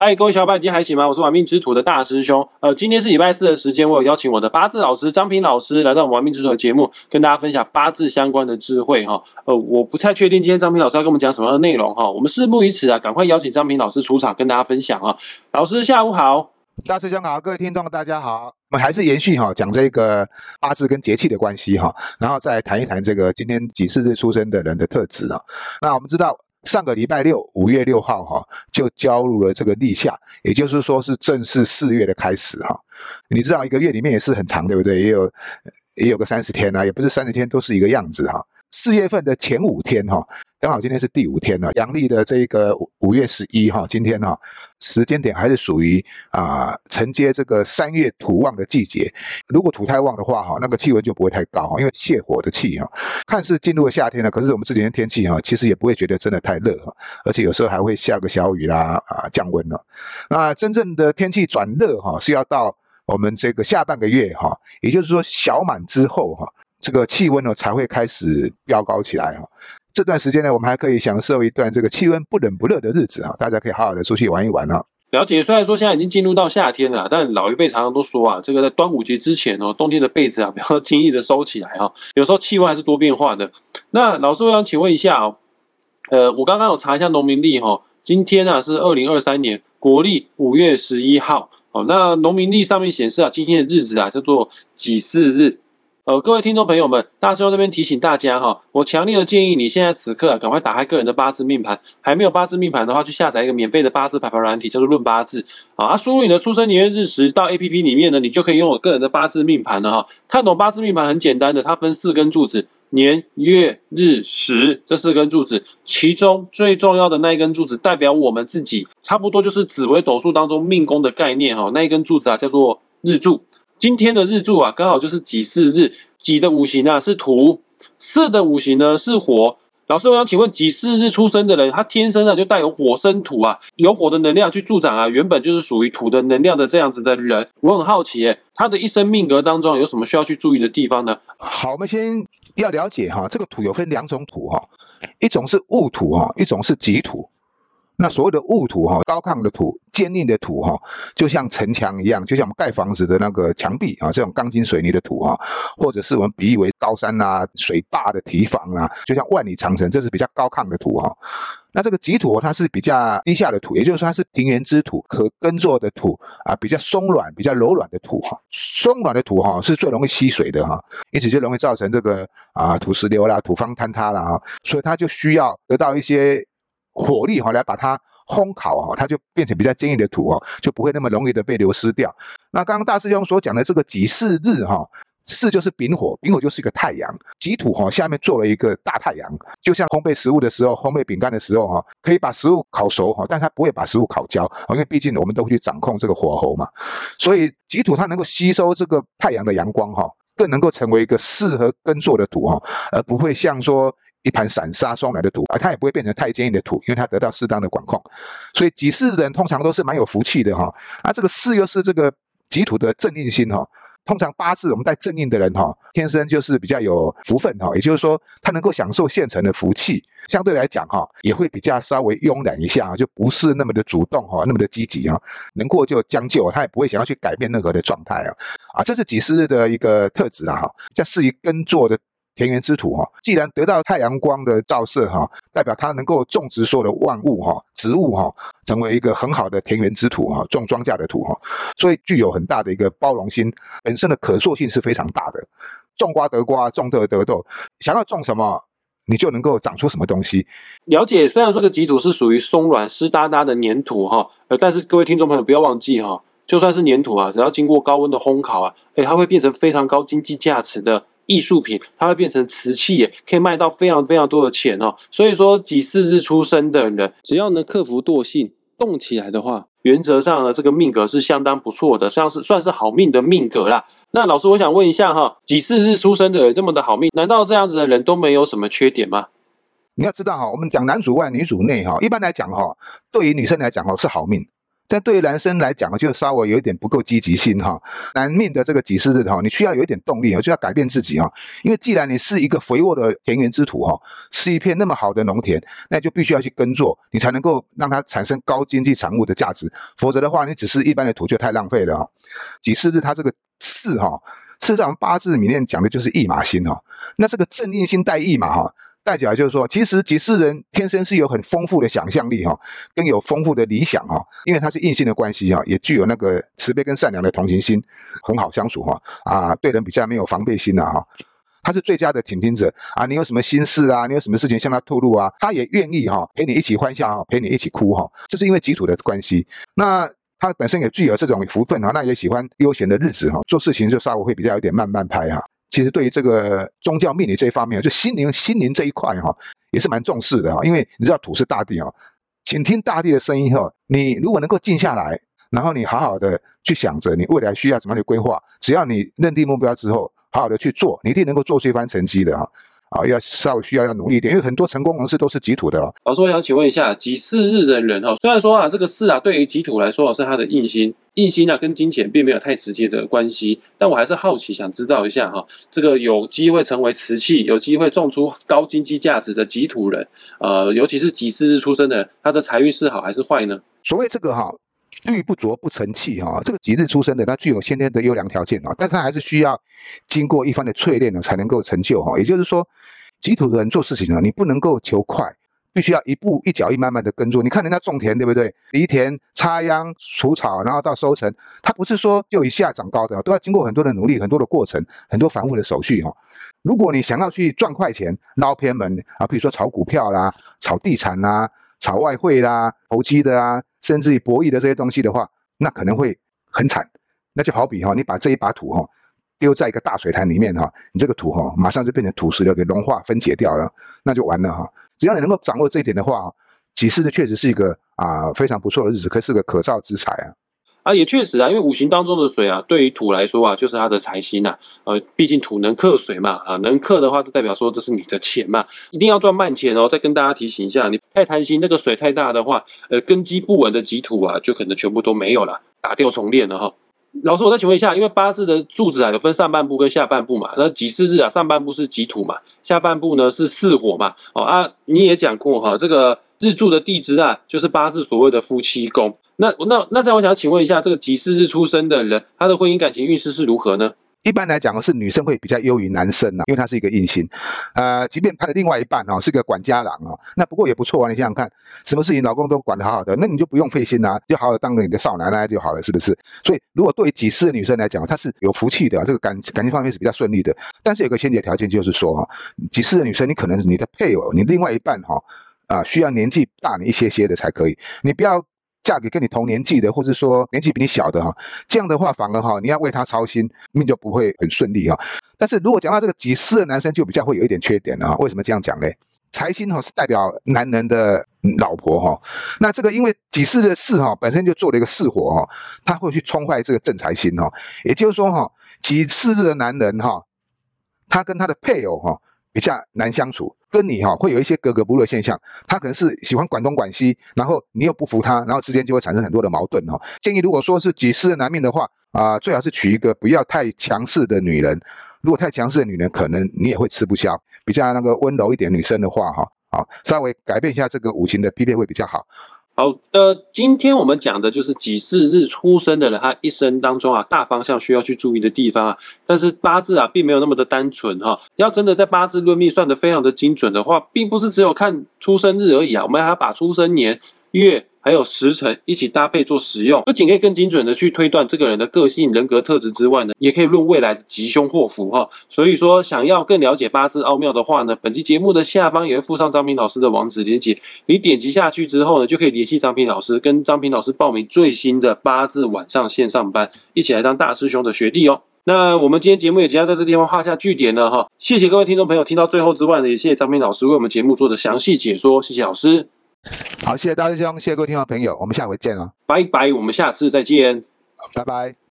嗨，各位小伙伴，今天还行吗？我是玩命之徒的大师兄。呃，今天是礼拜四的时间，我有邀请我的八字老师张平老师来到我们玩命之徒的节目，跟大家分享八字相关的智慧哈。呃，我不太确定今天张平老师要跟我们讲什么样的内容哈。我们拭目以此啊，赶快邀请张平老师出场跟大家分享啊。老师下午好，大师兄好，各位听众大家好。我们还是延续哈讲这个八字跟节气的关系哈，然后再谈一谈这个今天几四日出生的人的特质啊。那我们知道。上个礼拜六，五月六号，哈，就交入了这个立夏，也就是说是正式四月的开始，哈。你知道一个月里面也是很长，对不对？也有也有个三十天啊，也不是三十天都是一个样子，哈。四月份的前五天，哈。刚好今天是第五天了，阳历的这个五月十一哈，今天哈时间点还是属于啊承接这个三月土旺的季节。如果土太旺的话哈，那个气温就不会太高哈，因为泻火的气哈，看似进入了夏天了，可是我们这几天天气哈，其实也不会觉得真的太热哈，而且有时候还会下个小雨啦啊降温了。那真正的天气转热哈，是要到我们这个下半个月哈，也就是说小满之后哈，这个气温呢才会开始飙高起来哈。这段时间呢，我们还可以享受一段这个气温不冷不热的日子啊！大家可以好好的出去玩一玩啊。了解，虽然说现在已经进入到夏天了，但老一辈常常都说啊，这个在端午节之前哦，冬天的被子啊不要 轻易的收起来哈。有时候气温还是多变化的。那老师，我想请问一下哦，呃，我刚刚有查一下农民历哈，今天啊是二零二三年国历五月十一号哦。那农民历上面显示啊，今天的日子啊叫做己巳日。呃，各位听众朋友们，大师兄这边提醒大家哈，我强烈的建议你现在此刻赶快打开个人的八字命盘，还没有八字命盘的话，去下载一个免费的八字排盘软体，叫做论八字啊。输入你的出生年月日时到 A P P 里面呢，你就可以用我个人的八字命盘了哈。看懂八字命盘很简单的，它分四根柱子，年月日时这四根柱子，其中最重要的那一根柱子代表我们自己，差不多就是紫微斗数当中命宫的概念哈。那一根柱子啊叫做日柱。今天的日柱啊，刚好就是己巳日。己的五行啊是土，巳的五行呢是火。老师，我想请问，己巳日出生的人，他天生啊就带有火生土啊，有火的能量去助长啊，原本就是属于土的能量的这样子的人。我很好奇，他的一生命格当中有什么需要去注意的地方呢？好，我们先要了解哈，这个土有分两种土哈，一种是戊土哈，一种是己土。那所谓的戊土哈，高亢的土、坚硬的土哈，就像城墙一样，就像我们盖房子的那个墙壁啊，这种钢筋水泥的土哈，或者是我们比喻为高山啊、水坝的堤防啊，就像万里长城，这是比较高亢的土哈。那这个己土它是比较低下的土，也就是说它是平原之土、可耕作的土啊，比较松软、比较柔软的土哈。松软的土哈是最容易吸水的哈，因此就容易造成这个啊土石流啦、土方坍塌了哈，所以它就需要得到一些。火力哈来把它烘烤哈，它就变成比较坚硬的土哦，就不会那么容易的被流失掉。那刚刚大师兄所讲的这个己巳日哈，巳就是丙火，丙火就是一个太阳，己土哈下面做了一个大太阳，就像烘焙食物的时候，烘焙饼干的时候哈，可以把食物烤熟哈，但它不会把食物烤焦因为毕竟我们都会去掌控这个火候嘛。所以己土它能够吸收这个太阳的阳光哈，更能够成为一个适合耕作的土哈，而不会像说。一盘散沙双来的土啊，它也不会变成太坚硬的土，因为它得到适当的管控，所以己巳的人通常都是蛮有福气的哈。啊，这个巳又是这个己土的正印星哈。通常八字我们带正印的人哈，天生就是比较有福分哈，也就是说他能够享受现成的福气，相对来讲哈，也会比较稍微慵懒一下，就不是那么的主动哈，那么的积极啊，能过就将就，他也不会想要去改变任何的状态啊。啊，这是己巳日的一个特质啊哈，在适宜耕作的。田园之土哈，既然得到太阳光的照射哈，代表它能够种植所有的万物哈，植物哈，成为一个很好的田园之土哈，种庄稼的土哈，所以具有很大的一个包容心，本身的可塑性是非常大的。种瓜得瓜，种豆得豆，想要种什么，你就能够长出什么东西。了解，虽然说这个基土是属于松软湿哒哒的粘土哈，呃，但是各位听众朋友不要忘记哈，就算是粘土啊，只要经过高温的烘烤啊，哎，它会变成非常高经济价值的。艺术品，它会变成瓷器，耶，可以卖到非常非常多的钱哦。所以说，几四日出生的人，只要能克服惰性，动起来的话，原则上呢，这个命格是相当不错的，算是算是好命的命格啦。那老师，我想问一下哈，几四日出生的人这么的好命，难道这样子的人都没有什么缺点吗？你要知道哈，我们讲男主外女主内哈，一般来讲哈，对于女生来讲哈是好命，但对于男生来讲就稍微有一点不够积极性哈。男命的这个己巳日哈，你需要有一点动力啊，就要改变自己哈。因为既然你是一个肥沃的田园之土哈，是一片那么好的农田，那就必须要去耕作，你才能够让它产生高经济产物的价值。否则的话，你只是一般的土就太浪费了哈。己巳日它这个巳哈，事实上八字里面讲的就是驿马星哈。那这个正印星带驿马哈。代表就是说，其实吉士人天生是有很丰富的想象力哈，跟有丰富的理想哈，因为他是硬性的关系哈，也具有那个慈悲跟善良的同情心，很好相处哈啊，对人比较没有防备心呐哈，他是最佳的倾听者啊，你有什么心事啊，你有什么事情向他透露啊，他也愿意哈陪你一起欢笑哈，陪你一起哭哈，这是因为己土的关系。那他本身也具有这种福分哈，那也喜欢悠闲的日子哈，做事情就稍微会比较有点慢慢拍哈。其实对于这个宗教命理这一方面，就心灵心灵这一块哈，也是蛮重视的哈。因为你知道土是大地哦，请听大地的声音哈。你如果能够静下来，然后你好好的去想着你未来需要怎么样的规划，只要你认定目标之后，好好的去做，你一定能够做出一番成绩的哈。啊，要稍微需要要努力一点，因为很多成功人士都是己土的哦。老师，我想请问一下，己巳日的人哈，虽然说啊，这个巳啊，对于己土来说是他的印星，印星啊跟金钱并没有太直接的关系，但我还是好奇想知道一下哈，这个有机会成为瓷器，有机会种出高经济价值的己土人，呃，尤其是己巳日出生的，他的财运是好还是坏呢？所谓这个哈。玉不琢不成器哈，这个己日出生的，他具有先天的优良条件啊，但是他还是需要经过一番的淬炼呢，才能够成就哈。也就是说，吉土的人做事情呢，你不能够求快，必须要一步一脚印慢慢的耕作。你看人家种田对不对？犁田、插秧、除草，然后到收成，他不是说就一下长高的，都要经过很多的努力、很多的过程、很多繁复的手续哈。如果你想要去赚快钱、捞偏门啊，比如说炒股票啦、炒地产啦。炒外汇啦、投机的啊，甚至于博弈的这些东西的话，那可能会很惨。那就好比哈，你把这一把土哈丢在一个大水潭里面哈，你这个土哈马上就变成土石流给融化分解掉了，那就完了哈。只要你能够掌握这一点的话，几世呢确实是一个啊非常不错的日子，可是个可造之材啊。啊，也确实啊，因为五行当中的水啊，对于土来说啊，就是它的财星呐。呃，毕竟土能克水嘛，啊，能克的话，就代表说这是你的钱嘛，一定要赚慢钱哦。再跟大家提醒一下，你太贪心，那个水太大的话，呃，根基不稳的己土啊，就可能全部都没有了，打掉重练了哈。老师，我再请问一下，因为八字的柱子啊，有分上半部跟下半部嘛？那己巳日啊，上半部是己土嘛，下半部呢是巳火嘛？哦啊，你也讲过哈，这个日柱的地支啊，就是八字所谓的夫妻宫。那那那，在我想请问一下，这个己巳日出生的人，他的婚姻感情运势是如何呢？一般来讲，是女生会比较优于男生啊，因为他是一个印星。呃，即便他的另外一半哈是个管家郎啊，那不过也不错啊。你想想看，什么事情老公都管得好好的，那你就不用费心啊，就好好当个你的少奶奶就好了，是不是？所以，如果对于己巳的女生来讲，她是有福气的，这个感感情方面是比较顺利的。但是有个先决条件，就是说哈，己巳的女生，你可能你的配偶，你另外一半哈啊，需要年纪大你一些些的才可以，你不要。嫁给跟你同年纪的，或者说年纪比你小的哈，这样的话反而哈，你要为他操心，命就不会很顺利哈。但是如果讲到这个己巳的男生，就比较会有一点缺点了。为什么这样讲呢？财星哈是代表男人的老婆哈，那这个因为己巳的巳哈本身就做了一个巳火哈，他会去冲坏这个正财星哈。也就是说哈，己巳日的男人哈，他跟他的配偶哈。比较难相处，跟你哈会有一些格格不入的现象。他可能是喜欢管东管西，然后你又不服他，然后之间就会产生很多的矛盾哈。建议如果说是几世的男命的话啊，最好是娶一个不要太强势的女人。如果太强势的女人，可能你也会吃不消。比较那个温柔一点女生的话哈，好稍微改变一下这个五行的匹配会比较好。好的，今天我们讲的就是己巳日出生的人，他一生当中啊，大方向需要去注意的地方啊。但是八字啊，并没有那么的单纯哈。要真的在八字论命算的非常的精准的话，并不是只有看出生日而已啊，我们还要把出生年月。还有时辰一起搭配做使用，不仅可以更精准的去推断这个人的个性、人格特质之外呢，也可以论未来的吉凶祸福哈。所以说，想要更了解八字奥妙的话呢，本期节目的下方也会附上张平老师的网址链接，你点击下去之后呢，就可以联系张平老师，跟张平老师报名最新的八字晚上线上班，一起来当大师兄的学弟哦。那我们今天节目也即将在这地方画下句点了哈。谢谢各位听众朋友听到最后之外呢，也谢谢张平老师为我们节目做的详细解说，谢谢老师。好，谢谢大师兄，谢谢各位听众朋友，我们下回见哦，拜拜，我们下次再见，拜拜。